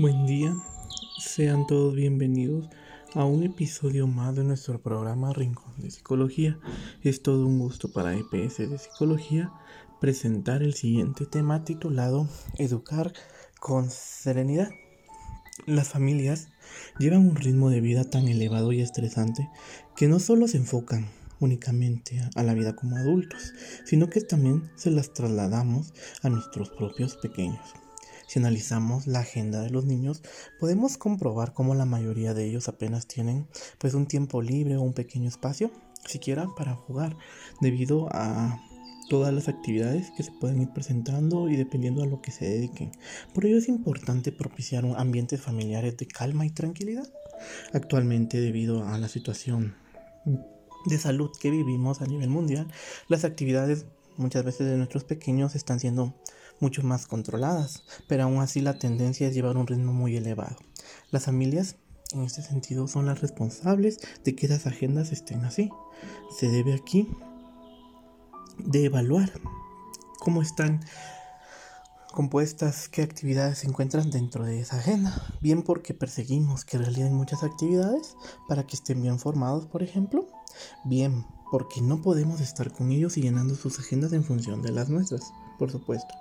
Buen día, sean todos bienvenidos a un episodio más de nuestro programa Rincón de Psicología. Es todo un gusto para EPS de Psicología presentar el siguiente tema titulado Educar con Serenidad. Las familias llevan un ritmo de vida tan elevado y estresante que no solo se enfocan únicamente a la vida como adultos, sino que también se las trasladamos a nuestros propios pequeños. Si analizamos la agenda de los niños, podemos comprobar cómo la mayoría de ellos apenas tienen pues un tiempo libre o un pequeño espacio, siquiera para jugar, debido a todas las actividades que se pueden ir presentando y dependiendo a lo que se dediquen. Por ello es importante propiciar un ambientes familiares de calma y tranquilidad. Actualmente, debido a la situación de salud que vivimos a nivel mundial, las actividades muchas veces de nuestros pequeños están siendo mucho más controladas, pero aún así la tendencia es llevar un ritmo muy elevado. Las familias, en este sentido, son las responsables de que esas agendas estén así. Se debe aquí de evaluar cómo están compuestas, qué actividades se encuentran dentro de esa agenda. Bien porque perseguimos que realicen muchas actividades para que estén bien formados, por ejemplo. Bien porque no podemos estar con ellos y llenando sus agendas en función de las nuestras por supuesto.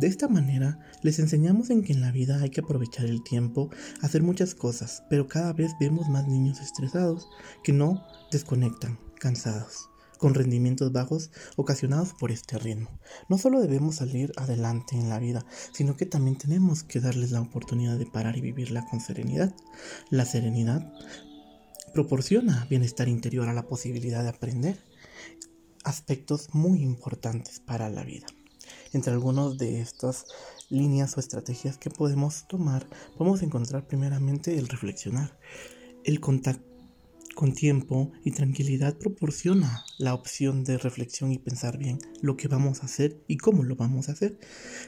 De esta manera, les enseñamos en que en la vida hay que aprovechar el tiempo, hacer muchas cosas, pero cada vez vemos más niños estresados que no desconectan, cansados con rendimientos bajos ocasionados por este ritmo. No solo debemos salir adelante en la vida, sino que también tenemos que darles la oportunidad de parar y vivirla con serenidad. La serenidad proporciona bienestar interior a la posibilidad de aprender aspectos muy importantes para la vida. Entre algunas de estas líneas o estrategias que podemos tomar, podemos encontrar primeramente el reflexionar. El contacto con tiempo y tranquilidad proporciona la opción de reflexión y pensar bien lo que vamos a hacer y cómo lo vamos a hacer,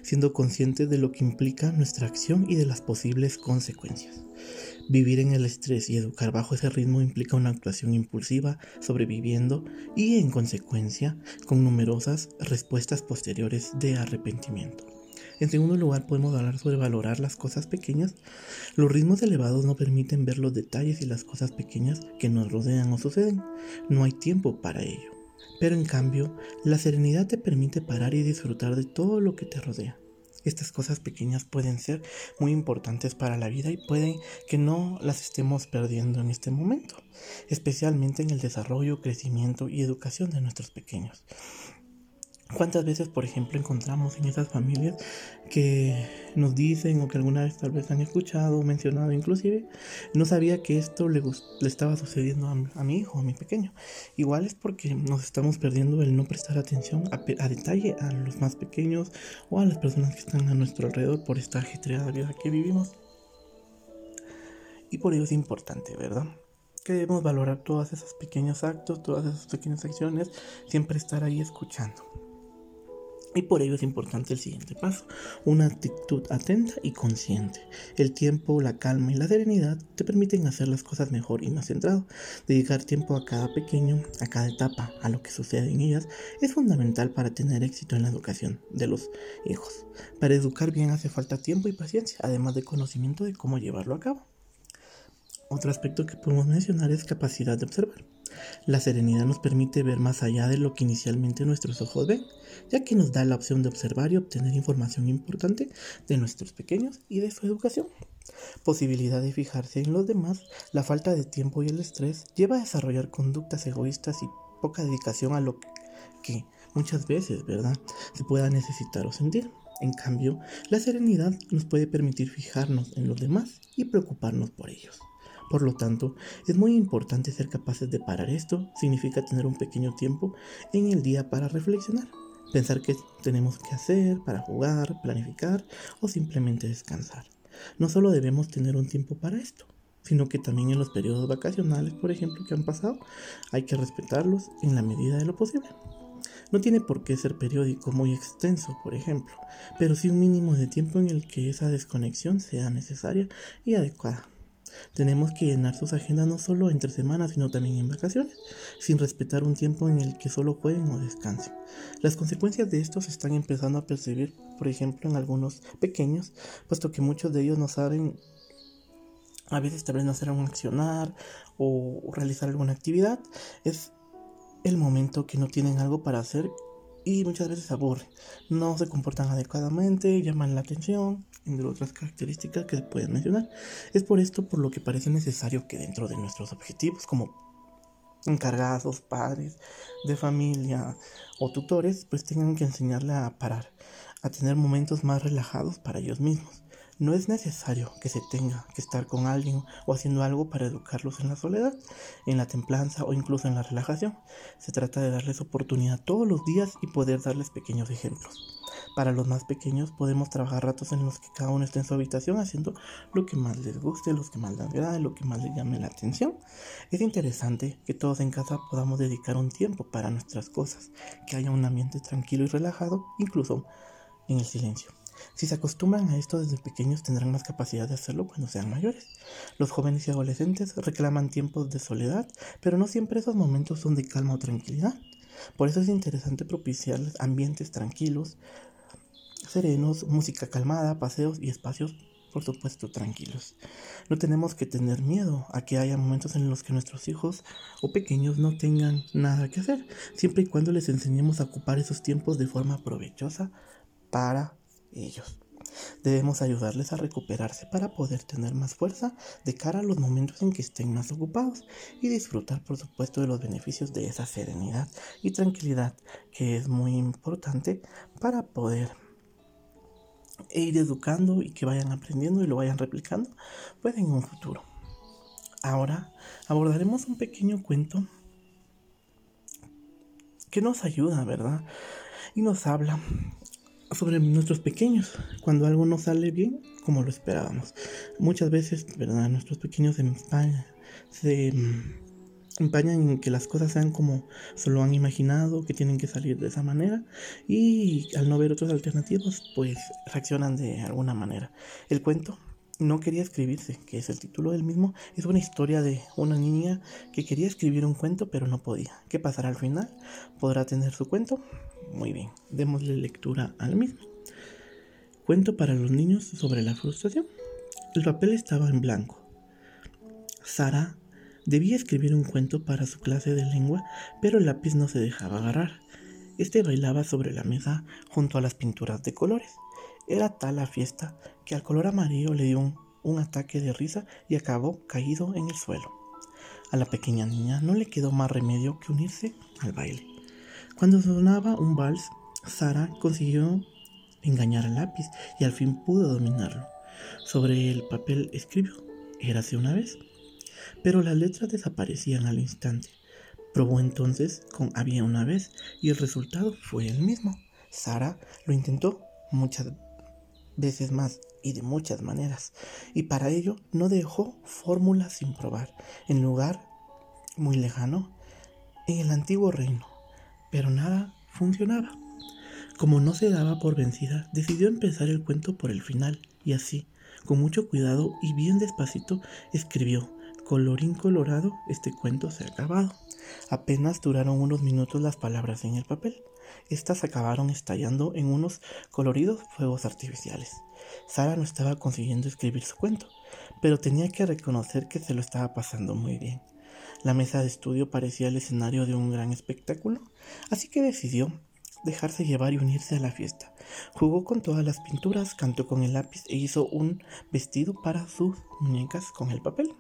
siendo conscientes de lo que implica nuestra acción y de las posibles consecuencias. Vivir en el estrés y educar bajo ese ritmo implica una actuación impulsiva, sobreviviendo y, en consecuencia, con numerosas respuestas posteriores de arrepentimiento. En segundo lugar, podemos hablar sobre valorar las cosas pequeñas. Los ritmos elevados no permiten ver los detalles y las cosas pequeñas que nos rodean o suceden. No hay tiempo para ello. Pero en cambio, la serenidad te permite parar y disfrutar de todo lo que te rodea. Estas cosas pequeñas pueden ser muy importantes para la vida y pueden que no las estemos perdiendo en este momento, especialmente en el desarrollo, crecimiento y educación de nuestros pequeños. ¿Cuántas veces, por ejemplo, encontramos en esas familias que nos dicen o que alguna vez tal vez han escuchado o mencionado inclusive, no sabía que esto le, le estaba sucediendo a, mi hijo, a mi pequeño? Igual es porque nos estamos perdiendo el no prestar atención a, a, detalle a los más pequeños o a las personas que están a nuestro alrededor por esta ajetreada vida que vivimos. Y por ello es importante, ¿verdad? que debemos valorar todos esos pequeños actos, todas esas pequeñas acciones, siempre estar ahí escuchando. Y por ello es importante el siguiente paso, una actitud atenta y consciente. El tiempo, la calma y la serenidad te permiten hacer las cosas mejor y más centrado. Dedicar tiempo a cada pequeño, a cada etapa, a lo que sucede en ellas, es fundamental para tener éxito en la educación de los hijos. Para educar bien hace falta tiempo y paciencia, además de conocimiento de cómo llevarlo a cabo. Otro aspecto que podemos mencionar es capacidad de observar. La serenidad nos permite ver más allá de lo que inicialmente nuestros ojos ven, ya que nos da la opción de observar y obtener información importante de nuestros pequeños y de su educación. Posibilidad de fijarse en los demás, la falta de tiempo y el estrés lleva a desarrollar conductas egoístas y poca dedicación a lo que muchas veces, ¿verdad?, se pueda necesitar o sentir. En cambio, la serenidad nos puede permitir fijarnos en los demás y preocuparnos por ellos. Por lo tanto, es muy importante ser capaces de parar esto. Significa tener un pequeño tiempo en el día para reflexionar, pensar qué tenemos que hacer para jugar, planificar o simplemente descansar. No solo debemos tener un tiempo para esto, sino que también en los periodos vacacionales, por ejemplo, que han pasado, hay que respetarlos en la medida de lo posible. No tiene por qué ser periódico muy extenso, por ejemplo, pero sí un mínimo de tiempo en el que esa desconexión sea necesaria y adecuada. Tenemos que llenar sus agendas no solo entre semanas, sino también en vacaciones, sin respetar un tiempo en el que solo jueguen o descansen. Las consecuencias de esto se están empezando a percibir, por ejemplo, en algunos pequeños, puesto que muchos de ellos no saben a veces tal hacer un accionar o realizar alguna actividad, es el momento que no tienen algo para hacer y muchas veces aburren. No se comportan adecuadamente, llaman la atención, entre otras características que se pueden mencionar. Es por esto por lo que parece necesario que dentro de nuestros objetivos como encargados, padres de familia o tutores, pues tengan que enseñarle a parar, a tener momentos más relajados para ellos mismos. No es necesario que se tenga que estar con alguien o haciendo algo para educarlos en la soledad, en la templanza o incluso en la relajación. Se trata de darles oportunidad todos los días y poder darles pequeños ejemplos. Para los más pequeños podemos trabajar ratos en los que cada uno esté en su habitación haciendo lo que más les guste, lo que más les agrade, lo que más les llame la atención. Es interesante que todos en casa podamos dedicar un tiempo para nuestras cosas, que haya un ambiente tranquilo y relajado, incluso en el silencio. Si se acostumbran a esto desde pequeños tendrán más capacidad de hacerlo cuando sean mayores. Los jóvenes y adolescentes reclaman tiempos de soledad, pero no siempre esos momentos son de calma o tranquilidad. Por eso es interesante propiciarles ambientes tranquilos, serenos, música calmada, paseos y espacios, por supuesto, tranquilos. No tenemos que tener miedo a que haya momentos en los que nuestros hijos o pequeños no tengan nada que hacer, siempre y cuando les enseñemos a ocupar esos tiempos de forma provechosa para ellos. Debemos ayudarles a recuperarse para poder tener más fuerza de cara a los momentos en que estén más ocupados y disfrutar por supuesto de los beneficios de esa serenidad y tranquilidad que es muy importante para poder ir educando y que vayan aprendiendo y lo vayan replicando pues en un futuro. Ahora abordaremos un pequeño cuento que nos ayuda, ¿verdad? Y nos habla sobre nuestros pequeños, cuando algo no sale bien como lo esperábamos. Muchas veces, ¿verdad? Nuestros pequeños se empañan, se mm, empañan en que las cosas sean como se lo han imaginado, que tienen que salir de esa manera y al no ver otras alternativas, pues reaccionan de alguna manera. El cuento no quería escribirse, que es el título del mismo, es una historia de una niña que quería escribir un cuento pero no podía. ¿Qué pasará al final? ¿Podrá tener su cuento? Muy bien, démosle lectura al mismo. Cuento para los niños sobre la frustración. El papel estaba en blanco. Sara debía escribir un cuento para su clase de lengua, pero el lápiz no se dejaba agarrar. Este bailaba sobre la mesa junto a las pinturas de colores. Era tal la fiesta que al color amarillo le dio un, ataque de risa y acabó caído en el suelo. A la pequeña niña no le quedó más remedio que unirse al baile. Cuando sonaba un vals, Sara consiguió engañar al lápiz y al fin pudo dominarlo. Sobre el papel escribió, érase una vez. Pero las letras desaparecían al instante. Probó entonces con había una vez y el resultado fue el mismo. Sara lo intentó muchas veces más y de muchas maneras, y para ello no dejó fórmulas sin probar, en lugar muy lejano, en el antiguo reino, pero nada funcionaba. Como no se daba por vencida, decidió empezar el cuento por el final, y así, con mucho cuidado y bien despacito, escribió, colorín colorado, este cuento se ha acabado. Apenas duraron unos minutos las palabras en el papel. Estas acabaron estallando en unos coloridos fuegos artificiales. Sara no estaba consiguiendo escribir su cuento, pero tenía que reconocer que se lo estaba pasando muy bien. La mesa de estudio parecía el escenario de un gran espectáculo, así que decidió dejarse llevar y unirse a la fiesta. Jugó con todas las pinturas, cantó con el lápiz e hizo un vestido para sus muñecas con el papel.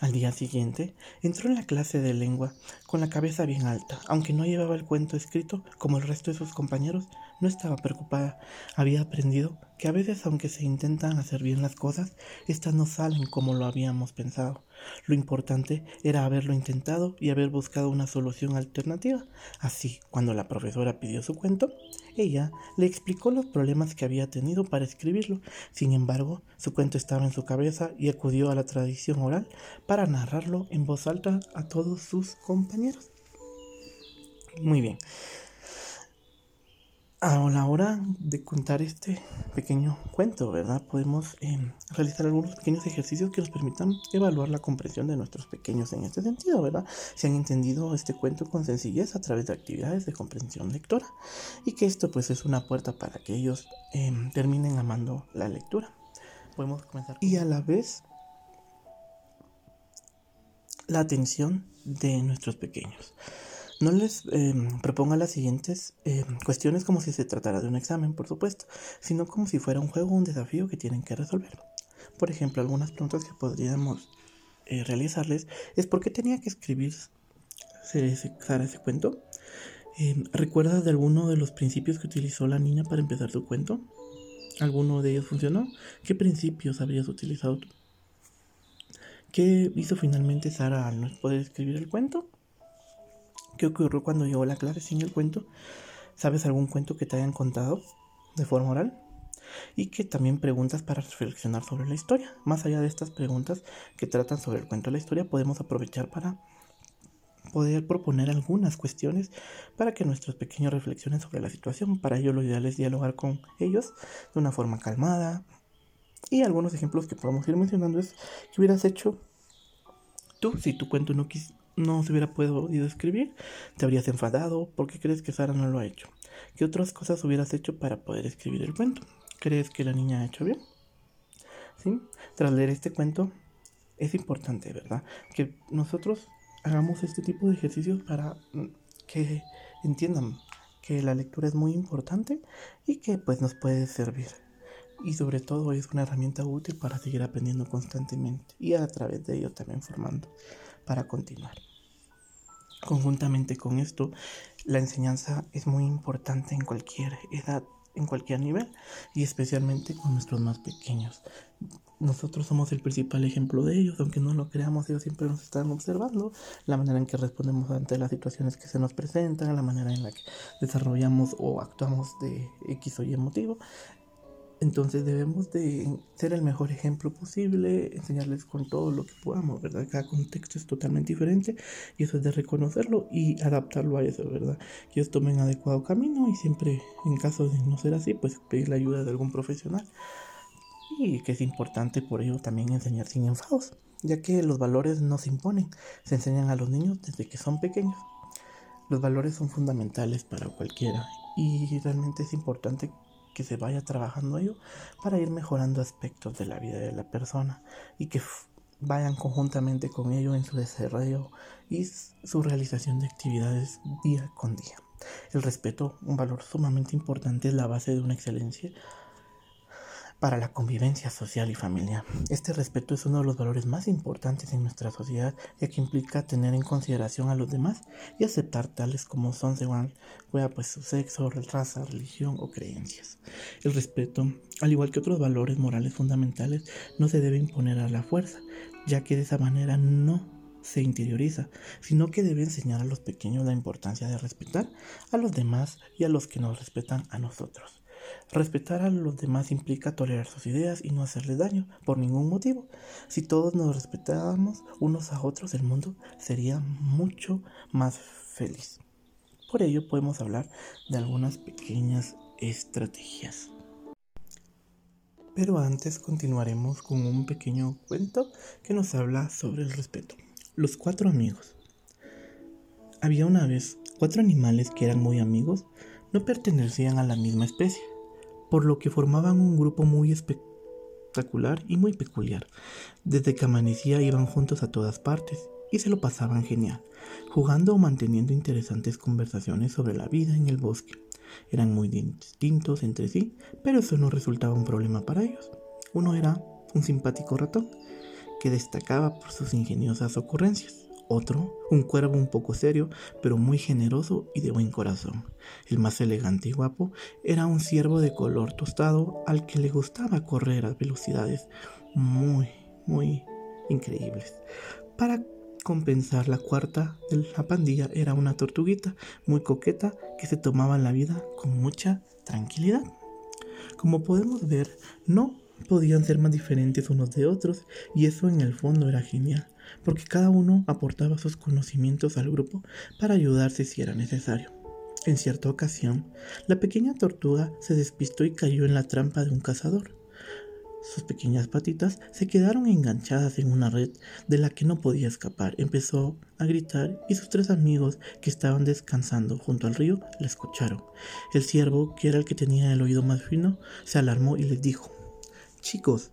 Al día siguiente, entró en la clase de lengua con la cabeza bien alta. Aunque no llevaba el cuento escrito como el resto de sus compañeros, no estaba preocupada. Había aprendido que a veces, aunque se intentan hacer bien las cosas, éstas no salen como lo habíamos pensado. Lo importante era haberlo intentado y haber buscado una solución alternativa. Así, cuando la profesora pidió su cuento, ella le explicó los problemas que había tenido para escribirlo. Sin embargo, su cuento estaba en su cabeza y acudió a la tradición oral para narrarlo en voz alta a todos sus compañeros. Muy bien. A la hora de contar este pequeño cuento, ¿verdad? Podemos em, realizar algunos pequeños ejercicios que nos permitan evaluar la comprensión de nuestros pequeños en este sentido, ¿verdad? Si han entendido este cuento con sencillez a través de actividades de comprensión lectora y que esto pues es una puerta para que ellos em, terminen amando la lectura. Podemos comenzar. Y a la vez la atención de nuestros pequeños. No les em, proponga las siguientes em, cuestiones como si se tratara de un examen, por supuesto, sino como si fuera un juego o un desafío que tienen que resolver. Por ejemplo, algunas preguntas que podríamos eh, realizarles es por qué tenía que escribir Sara ese cuento. Em, ¿Recuerdas de alguno de los principios que utilizó la niña para empezar su cuento? ¿Alguno de ellos funcionó? ¿Qué principios habrías utilizado tú? ¿Qué hizo finalmente Sara al no poder escribir el cuento? ¿Qué ocurrió cuando llegó la clase sin el cuento? ¿Sabes algún cuento que te hayan contado de forma oral? Y que también preguntas para reflexionar sobre la historia. Más allá de estas preguntas que tratan sobre el cuento de la historia, podemos aprovechar para poder proponer algunas cuestiones para que nuestros pequeños reflexionen sobre la situación. Para ello lo ideal es dialogar con ellos de una forma calmada, y algunos ejemplos que podemos ir mencionando es que hubieras hecho tú si tu cuento no, no se hubiera podido escribir, te habrías enfadado porque crees que Sara no lo ha hecho. ¿Qué otras cosas hubieras hecho para poder escribir el cuento? ¿Crees que la niña ha hecho bien? ¿Sí? Tras leer este cuento, es importante, ¿verdad? Que nosotros hagamos este tipo de ejercicios para mm, que entiendan que la lectura es muy importante y que pues nos puede servir y sobre todo es una herramienta útil para seguir aprendiendo constantemente y a través de ello también formando para continuar. Conjuntamente con esto, la enseñanza es muy importante en cualquier edad, en cualquier nivel y especialmente con nuestros más pequeños. Nosotros somos el principal ejemplo de ellos, aunque no lo creamos, ellos siempre nos están observando, la manera en que respondemos ante las situaciones que se nos presentan, la manera en la que desarrollamos o actuamos de X o Y motivo. Entonces debemos de ser el mejor ejemplo posible, enseñarles con todo lo que podamos, ¿verdad? Cada contexto es totalmente diferente y eso es de reconocerlo y adaptarlo a eso, ¿verdad? Que ellos tomen adecuado camino y siempre, en caso de no ser así, pues pedir la ayuda de algún profesional. Y que es importante por ello también enseñar sin enfados, ya que los valores no se imponen, se enseñan a los niños desde que son pequeños. Los valores son fundamentales para cualquiera y realmente es importante que se vaya trabajando ello para ir mejorando aspectos de la vida de la persona y que vayan conjuntamente con ello en su desarrollo y su realización de actividades día con día. El respeto, un valor sumamente importante, es la base de una excelencia para la convivencia social y familiar. Este respeto es uno de los valores más importantes en nuestra sociedad, ya que implica tener en consideración a los demás y aceptar tales como son según pues, su sexo, raza, religión o creencias. El respeto, al igual que otros valores morales fundamentales, no se debe imponer a la fuerza, ya que de esa manera no se interioriza, sino que debe enseñar a los pequeños la importancia de respetar a los demás y a los que nos respetan a nosotros. Respetar a los demás implica tolerar sus ideas y no hacerles daño por ningún motivo. Si todos nos respetáramos unos a otros, el mundo sería mucho más feliz. Por ello podemos hablar de algunas pequeñas estrategias. Pero antes continuaremos con un pequeño cuento que nos habla sobre el respeto. Los cuatro amigos. Había una vez cuatro animales que eran muy amigos, no pertenecían a la misma especie por lo que formaban un grupo muy espectacular y muy peculiar. Desde que amanecía iban juntos a todas partes y se lo pasaban genial, jugando o manteniendo interesantes conversaciones sobre la vida en el bosque. Eran muy distintos entre sí, pero eso no resultaba un problema para ellos. Uno era un simpático ratón, que destacaba por sus ingeniosas ocurrencias. Otro, un cuervo un poco serio, pero muy generoso y de buen corazón. El más elegante y guapo era un ciervo de color tostado al que le gustaba correr a velocidades muy, muy increíbles. Para compensar la cuarta de la pandilla era una tortuguita muy coqueta que se tomaba la vida con mucha tranquilidad. Como podemos ver, no podían ser más diferentes unos de otros y eso en el fondo era genial porque cada uno aportaba sus conocimientos al grupo para ayudarse si era necesario. En cierta ocasión, la pequeña tortuga se despistó y cayó en la trampa de un cazador. Sus pequeñas patitas se quedaron enganchadas en una red de la que no podía escapar. Empezó a gritar y sus tres amigos que estaban descansando junto al río la escucharon. El ciervo, que era el que tenía el oído más fino, se alarmó y les dijo, Chicos,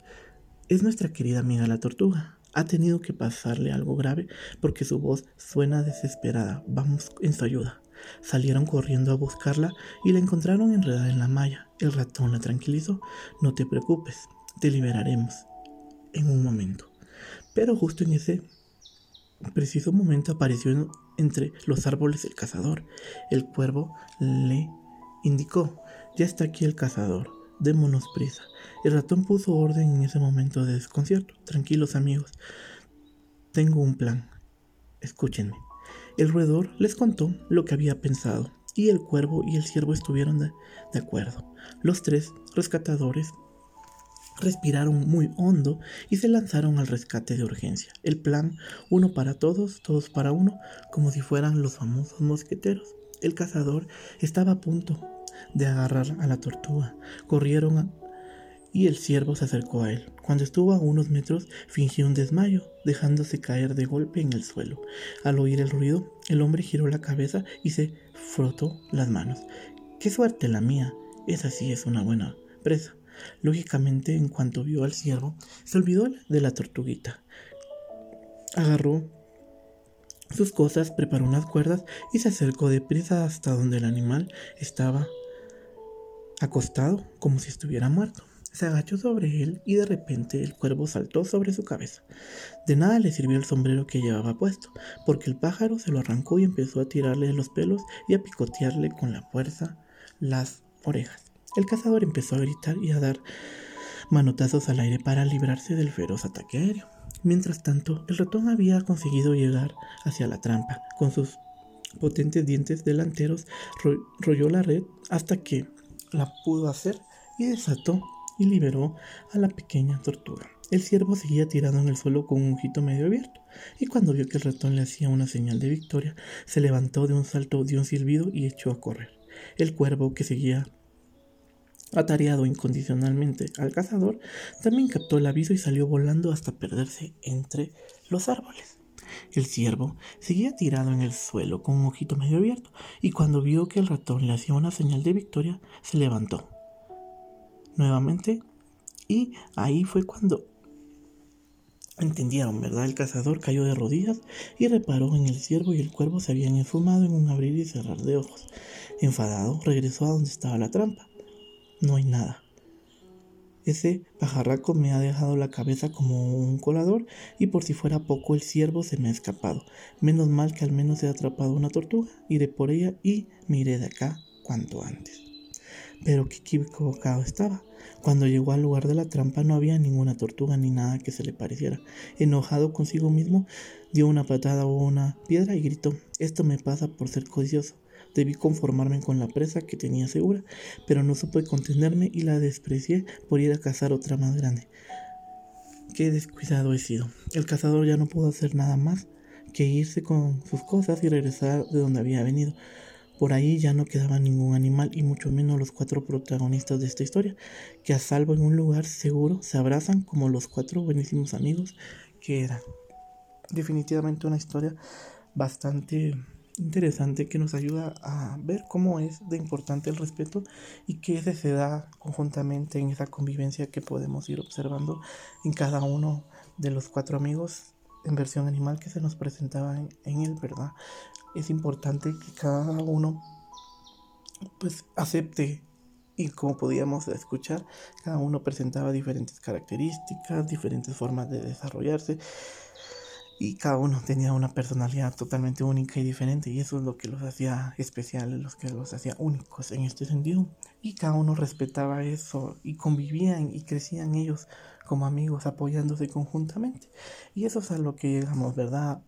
es nuestra querida amiga la tortuga. Ha tenido que pasarle algo grave porque su voz suena desesperada. Vamos en su ayuda. Salieron corriendo a buscarla y la encontraron enredada en la malla. El ratón la tranquilizó. No te preocupes, te liberaremos en un momento. Pero justo en ese preciso momento apareció entre los árboles el cazador. El cuervo le indicó, ya está aquí el cazador, démonos prisa. El ratón puso orden en ese momento de desconcierto. Tranquilos amigos, tengo un plan. Escúchenme. El roedor les contó lo que había pensado y el cuervo y el ciervo estuvieron de, de acuerdo. Los tres rescatadores respiraron muy hondo y se lanzaron al rescate de urgencia. El plan, uno para todos, todos para uno, como si fueran los famosos mosqueteros. El cazador estaba a punto de agarrar a la tortuga. Corrieron y el ciervo se acercó a él. Cuando estuvo a unos metros, fingió un desmayo, dejándose caer de golpe en el suelo. Al oír el ruido, el hombre giró la cabeza y se frotó las manos. ¡Qué suerte la mía! Esa sí es una buena presa. Lógicamente, en cuanto vio al ciervo, se olvidó de la tortuguita. Agarró sus cosas, preparó unas cuerdas y se acercó deprisa hasta donde el animal estaba acostado como si estuviera muerto. Se agachó sobre él y de repente el cuervo saltó sobre su cabeza. De nada le sirvió el sombrero que llevaba puesto, porque el pájaro se lo arrancó y empezó a tirarle de los pelos y a picotearle con la fuerza las orejas. El cazador empezó a gritar y a dar manotazos al aire para librarse del feroz ataque aéreo. Mientras tanto, el ratón había conseguido llegar hacia la trampa. Con sus potentes dientes delanteros rolló la red hasta que la pudo hacer y desató y liberó a la pequeña tortuga. El ciervo seguía tirado en el suelo con un ojito medio abierto, y cuando vio que el ratón le hacía una señal de victoria, se levantó de un salto, dio un silbido y echó a correr. El cuervo, que seguía atareado incondicionalmente al cazador, también captó el aviso y salió volando hasta perderse entre los árboles. El ciervo seguía tirado en el suelo con un ojito medio abierto, y cuando vio que el ratón le hacía una señal de victoria, se levantó nuevamente y ahí fue cuando entendieron, ¿verdad? El cazador cayó de rodillas y reparó en el ciervo y el cuervo se habían esfumado en un abrir y cerrar de ojos. Enfadado, regresó a donde estaba la trampa. No hay nada. Ese pajarraco me ha dejado la cabeza como un colador y por si fuera poco el ciervo se me ha escapado. Menos mal que al menos he atrapado una tortuga, iré por ella y me iré de acá cuanto antes. Pero qué equivocado estaba. Cuando llegó al lugar de la trampa no había ninguna tortuga ni nada que se le pareciera. Enojado consigo mismo, dio una patada o una piedra y gritó, esto me pasa por ser codicioso. Debí conformarme con la presa que tenía segura, pero no supe contenerme y la desprecié por ir a cazar otra más grande. Qué descuidado he sido. El cazador ya no pudo hacer nada más que irse con sus cosas y regresar de donde había venido. Por ahí ya no quedaba ningún animal y mucho menos los cuatro protagonistas de esta historia, que a salvo en un lugar seguro se abrazan como los cuatro buenísimos amigos que eran. Definitivamente una historia bastante interesante que nos ayuda a ver cómo es de importante el respeto y que se da conjuntamente en esa convivencia que podemos ir observando en cada uno de los cuatro amigos en versión animal que se nos presentaba en, en él, ¿verdad? es importante que cada uno pues acepte y como podíamos escuchar, cada uno presentaba diferentes características, diferentes formas de desarrollarse y cada uno tenía una personalidad totalmente única y diferente y eso es lo que los hacía especiales, los que los hacía únicos en este sentido y cada uno respetaba eso y convivían y crecían ellos como amigos apoyándose conjuntamente y eso es a lo que llegamos, ¿verdad?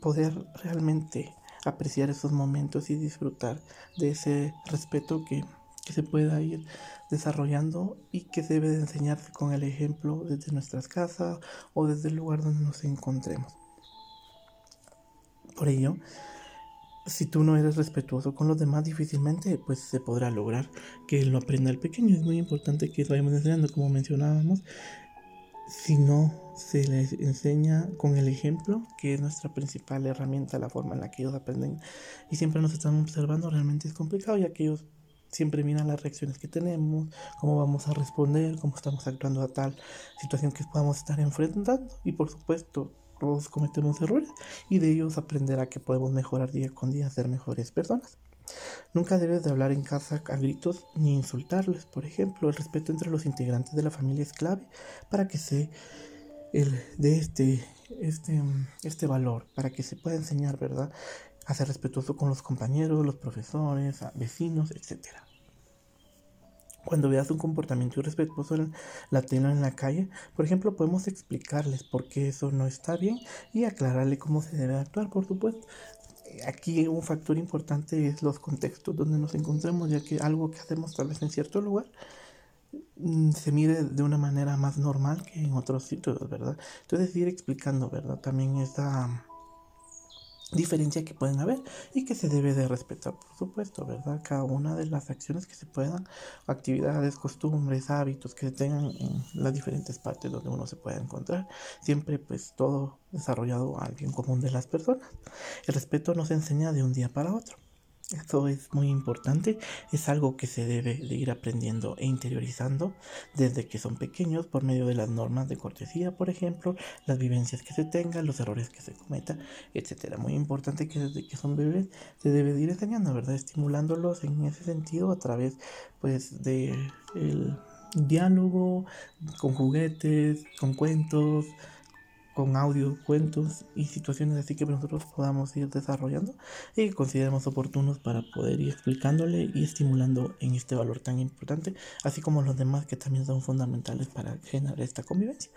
Poder realmente apreciar esos momentos y disfrutar de ese respeto que, se pueda ir desarrollando y que debe de enseñarse con el ejemplo desde nuestras casas o desde el lugar donde nos encontremos. Por ello, si tú no eres respetuoso con los demás, difícilmente pues se podrá lograr que lo aprenda el pequeño. Es muy importante que lo vayamos enseñando, como mencionábamos, si no se les enseña con el ejemplo, que es nuestra principal herramienta, la forma en la que ellos aprenden y siempre nos están observando, realmente es complicado ya que ellos siempre mira las reacciones que tenemos, cómo vamos a responder, cómo estamos actuando a tal situación que podamos estar enfrentando y por supuesto todos cometemos errores y de ellos aprenderá que podemos mejorar día con día, ser mejores personas. Nunca debes de hablar en casa a gritos ni insultarles. Por ejemplo, el respeto entre los integrantes de la familia es clave para que se el, de este, este, este valor, para que se pueda enseñar, ¿verdad? A ser respetuoso con los compañeros, los profesores, vecinos, etcétera. Cuando veas un comportamiento irrespetuoso en la tela en la calle, por ejemplo, podemos explicarles por qué eso no está bien y aclararle cómo se debe actuar, por supuesto. Aquí un factor importante es los contextos donde nos encontremos, ya que algo que hacemos tal vez en cierto lugar mm, se mide de una manera más normal que en otros sitios, ¿verdad? Entonces ir explicando, ¿verdad? También esa diferencia que pueden haber y que se debe de respetar, por supuesto, ¿verdad? Cada una de las acciones que se puedan, actividades, costumbres, hábitos que se tengan en las diferentes partes donde uno se pueda encontrar, siempre pues todo desarrollado al bien común de las personas. El respeto no se enseña de un día para otro. Esto es muy importante, es algo que se debe de ir aprendiendo e interiorizando desde que son pequeños por medio de las normas de cortesía, por ejemplo, las vivencias que se tengan, los errores que se cometan, etcétera. Muy importante que desde que son bebés se debe de ir enseñando, ¿verdad? Estimulándolos en ese sentido a través pues de el diálogo, con juguetes, con cuentos, con audio, cuentos y situaciones así que nosotros podamos ir desarrollando y que consideremos oportunos para poder ir explicándole y estimulando en este valor tan importante, así como los demás que también son fundamentales para generar esta convivencia.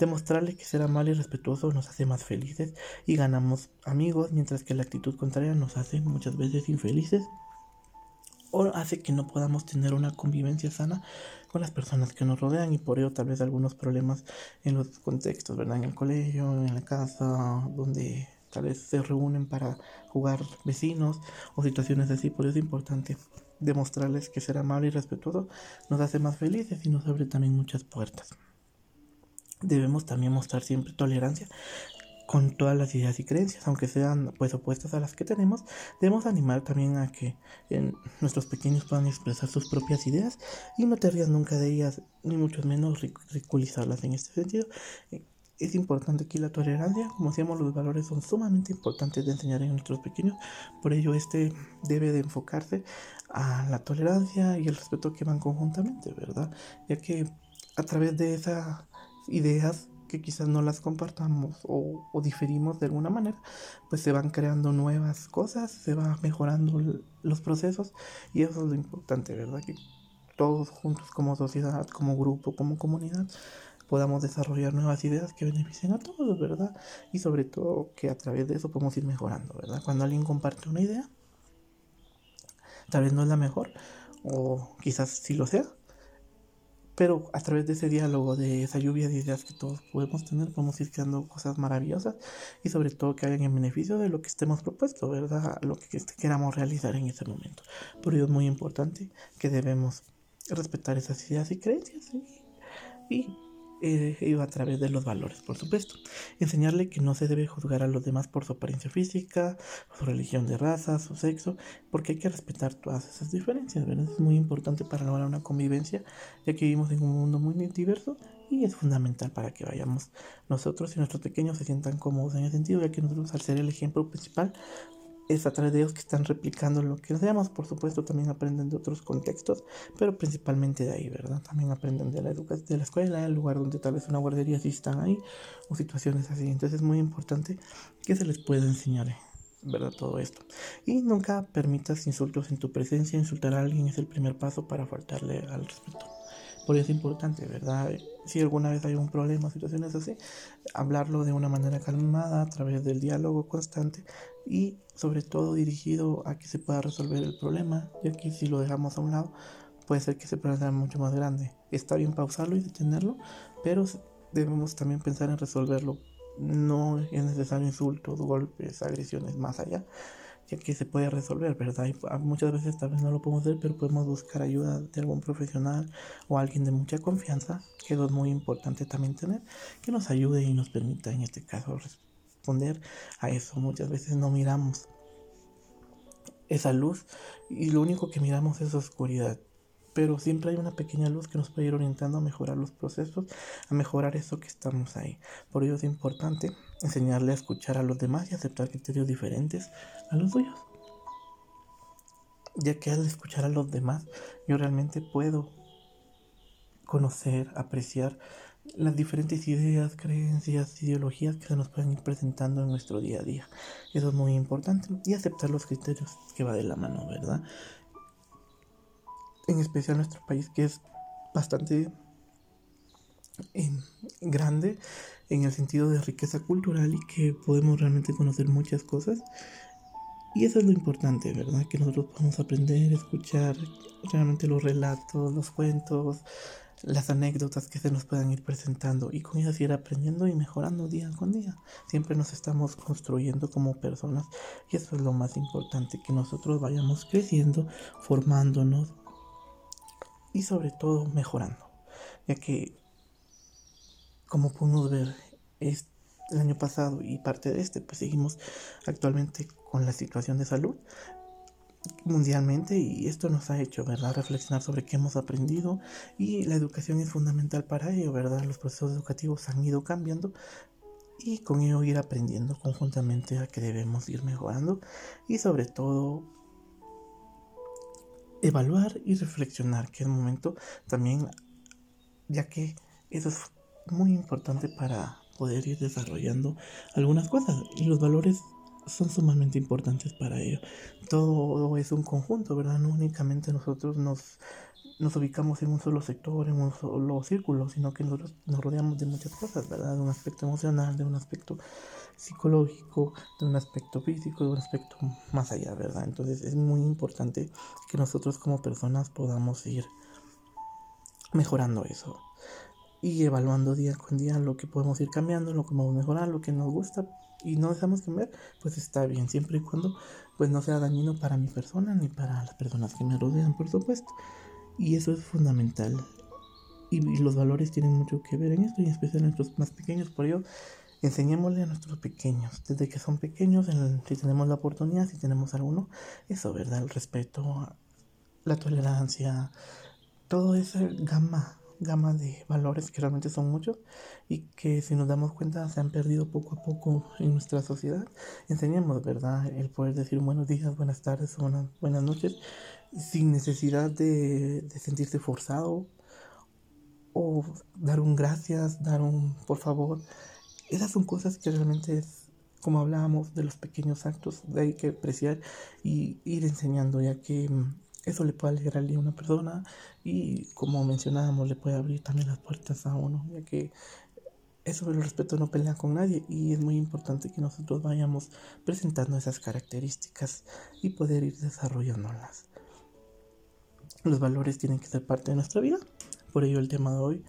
Demostrarle que ser amable y respetuoso nos hace más felices y ganamos amigos, mientras que la actitud contraria nos hace muchas veces infelices o hace que no podamos tener una convivencia sana con las personas que nos rodean y por ello tal vez algunos problemas en los contextos, ¿verdad? En el colegio, en la casa, donde tal vez se reúnen para jugar vecinos o situaciones así. Por eso es importante demostrarles que ser amable y respetuoso nos hace más felices y nos abre también muchas puertas. Debemos también mostrar siempre tolerancia con todas las ideas y creencias, aunque sean pues opuestas a las que tenemos, debemos animar también a que nuestros pequeños puedan expresar sus propias ideas y no te rías nunca de ellas, ni mucho menos ridiculizarlas en este sentido. Eh, es importante aquí la tolerancia, como decíamos, los valores son sumamente importantes de enseñar en nuestros pequeños, por ello este debe de enfocarse a la tolerancia y el respeto que van conjuntamente, ¿verdad? Ya que a través de esas ideas que quizás no las compartamos o, diferimos de alguna manera, pues se van creando nuevas cosas, se van mejorando los procesos y eso es lo importante, ¿verdad? Que todos juntos como sociedad, como grupo, como comunidad, podamos desarrollar nuevas ideas que beneficien a todos, ¿verdad? Y sobre todo que a través de eso podemos ir mejorando, ¿verdad? Cuando alguien comparte una idea, tal vez no es la mejor, o quizás sí lo sea, pero a través de ese diálogo, de esa lluvia de ideas que todos podemos tener, podemos ir creando cosas maravillosas y sobre todo que hagan en beneficio de lo que estemos propuesto, ¿verdad? Lo que queramos realizar en ese momento. Por ello es muy importante que debemos respetar esas ideas y creencias y eh, a través de los valores, por supuesto. Enseñarle que no se debe juzgar a los demás por su apariencia física, su religión de raza, su sexo, porque hay que respetar todas esas diferencias. Es muy importante para lograr una convivencia, ya que vivimos en un mundo muy diverso y es fundamental para que vayamos nosotros y nuestros pequeños se sientan cómodos en ese sentido, ya que nosotros al ser el ejemplo principal es a través de ellos que están replicando lo que enseñamos. Por supuesto, también aprenden de otros contextos, pero principalmente de ahí, ¿verdad? También aprenden de la educación, de la escuela, el lugar donde tal vez una guardería sí están ahí, o situaciones así. Entonces es muy importante que se les pueda enseñar, ¿verdad? Todo esto. Y nunca permitas insultos en tu presencia. Insultar a alguien es el primer paso para faltarle al respeto. Por eso es importante, ¿verdad? Si alguna vez hay un problema, situaciones así, hablarlo de una manera calmada, a través del diálogo constante y sobre todo dirigido a que se pueda resolver el problema, ya que si lo dejamos a un lado, puede ser que ese problema sea mucho más grande. Está bien pausarlo y detenerlo, pero debemos también pensar en resolverlo. No es necesario insultos, golpes, agresiones más allá, ya que se puede resolver, ¿verdad? Y muchas veces tal vez no lo podemos hacer, pero podemos buscar ayuda de algún profesional o alguien de mucha confianza, que es muy importante también tener, que nos ayude y nos permita en este caso responder a eso. Muchas veces no miramos esa luz y lo único que miramos es oscuridad. Pero siempre hay una pequeña luz que nos puede ir orientando a mejorar los procesos, a mejorar eso que estamos ahí. Por ello es importante enseñarle a escuchar a los demás y aceptar criterios diferentes a los suyos. Ya que al escuchar a los demás, yo realmente puedo conocer, apreciar las diferentes ideas, creencias, ideologías que se nos pueden ir presentando en nuestro día a día. Eso es muy importante. Y aceptar los criterios que va de la mano, ¿verdad? En especial nuestro país que es bastante grande en el sentido de riqueza cultural y que podemos realmente conocer muchas cosas. Y eso es lo importante, ¿verdad? Que nosotros podamos aprender, escuchar realmente los relatos, los cuentos, las anécdotas que se nos puedan ir presentando y con ellas ir aprendiendo y mejorando día con día. Siempre nos estamos construyendo como personas y eso es lo más importante, que nosotros vayamos creciendo, formándonos y sobre todo mejorando. Ya que, como pudimos ver el año pasado y parte de este, pues seguimos actualmente con la situación de salud, mundialmente y esto nos ha hecho, ¿verdad?, reflexionar sobre qué hemos aprendido y la educación es fundamental para ello, ¿verdad? Los procesos educativos han ido cambiando y con ello ir aprendiendo conjuntamente a que debemos ir mejorando y sobre todo evaluar y reflexionar, que es momento también, ya que eso es muy importante para poder ir desarrollando algunas cosas y los valores son sumamente importantes para ello. Todo es un conjunto, ¿verdad? No únicamente nosotros nos, nos ubicamos en un solo sector, en un solo círculo, sino que nosotros nos rodeamos de muchas cosas, ¿verdad? De un aspecto emocional, de un aspecto psicológico, de un aspecto físico, de un aspecto más allá, ¿verdad? Entonces es muy importante que nosotros como personas podamos ir mejorando eso y evaluando día con día lo que podemos ir cambiando, lo que podemos mejorar, lo que nos gusta y no dejamos cambiar, pues está bien, siempre y cuando pues no sea dañino para mi persona ni para las personas que me rodean, por supuesto. Y eso es fundamental. Y, los valores tienen mucho que ver en esto, y en especial en nuestros más pequeños. Por ello, enseñémosle a nuestros pequeños, desde que son pequeños, si tenemos la oportunidad, si tenemos alguno, eso, ¿verdad? El respeto, la tolerancia, toda esa gama gama de valores que realmente son muchos y que si nos damos cuenta se han perdido poco a poco en nuestra sociedad. Enseñemos, ¿verdad? El poder decir buenos días, buenas tardes, buenas, buenas noches sin necesidad de, de sentirse forzado o dar un gracias, dar un por favor. Esas son cosas que realmente es, como hablábamos de los pequeños actos, de hay que apreciar y ir enseñando, ya que eso le puede alegrar a una persona y como mencionábamos le puede abrir también las puertas a uno, ya que eso el respeto no pelea con nadie y es muy importante que nosotros vayamos presentando esas características y poder ir desarrollándolas. Los valores tienen que ser parte de nuestra vida, por ello el tema de hoy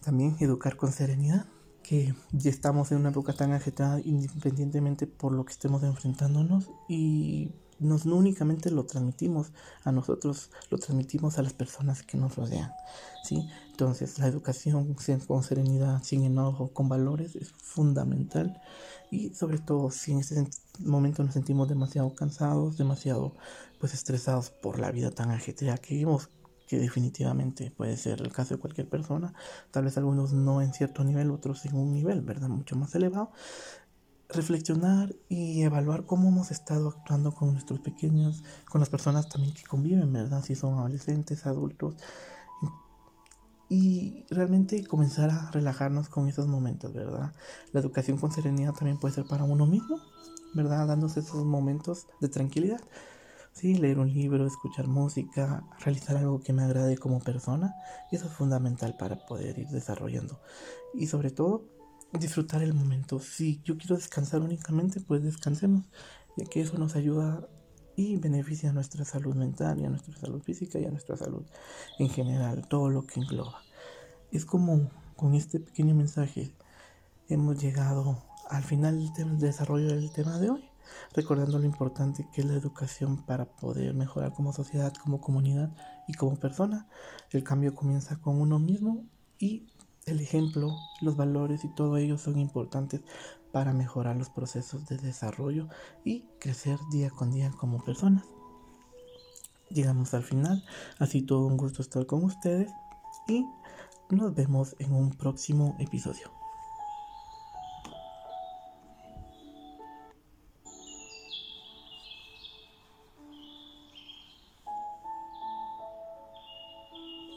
también educar con serenidad, que ya estamos en una época tan agitada independientemente por lo que estemos enfrentándonos y nos no únicamente lo transmitimos a nosotros, lo transmitimos a las personas que nos rodean, ¿sí? Entonces, la educación con serenidad, sin enojo, con valores es fundamental y sobre todo si en este momento nos sentimos demasiado cansados, demasiado pues estresados por la vida tan ajetreada que vivimos, que definitivamente puede ser el caso de cualquier persona, tal vez algunos no en cierto nivel, otros en un nivel, ¿verdad? Mucho más elevado reflexionar y evaluar cómo hemos estado actuando con nuestros pequeños, con las personas también que conviven, ¿verdad? Si son adolescentes, adultos. Y realmente comenzar a relajarnos con esos momentos, ¿verdad? La educación con serenidad también puede ser para uno mismo, ¿verdad? Dándose esos momentos de tranquilidad. Sí, leer un libro, escuchar música, realizar algo que me agrade como persona. Y eso es fundamental para poder ir desarrollando. Y sobre todo, disfrutar el momento. Si yo quiero descansar únicamente, pues descansemos, ya que eso nos ayuda y beneficia a nuestra salud mental y a nuestra salud física y a nuestra salud en general, todo lo que engloba. Es como con este pequeño mensaje hemos llegado al final del desarrollo del tema de hoy, recordando lo importante que es la educación para poder mejorar como sociedad, como comunidad y como persona. El cambio comienza con uno mismo y el ejemplo, los valores y todo ello son importantes para mejorar los procesos de desarrollo y crecer día con día como personas. Llegamos al final, así todo un gusto estar con ustedes y nos vemos en un próximo episodio.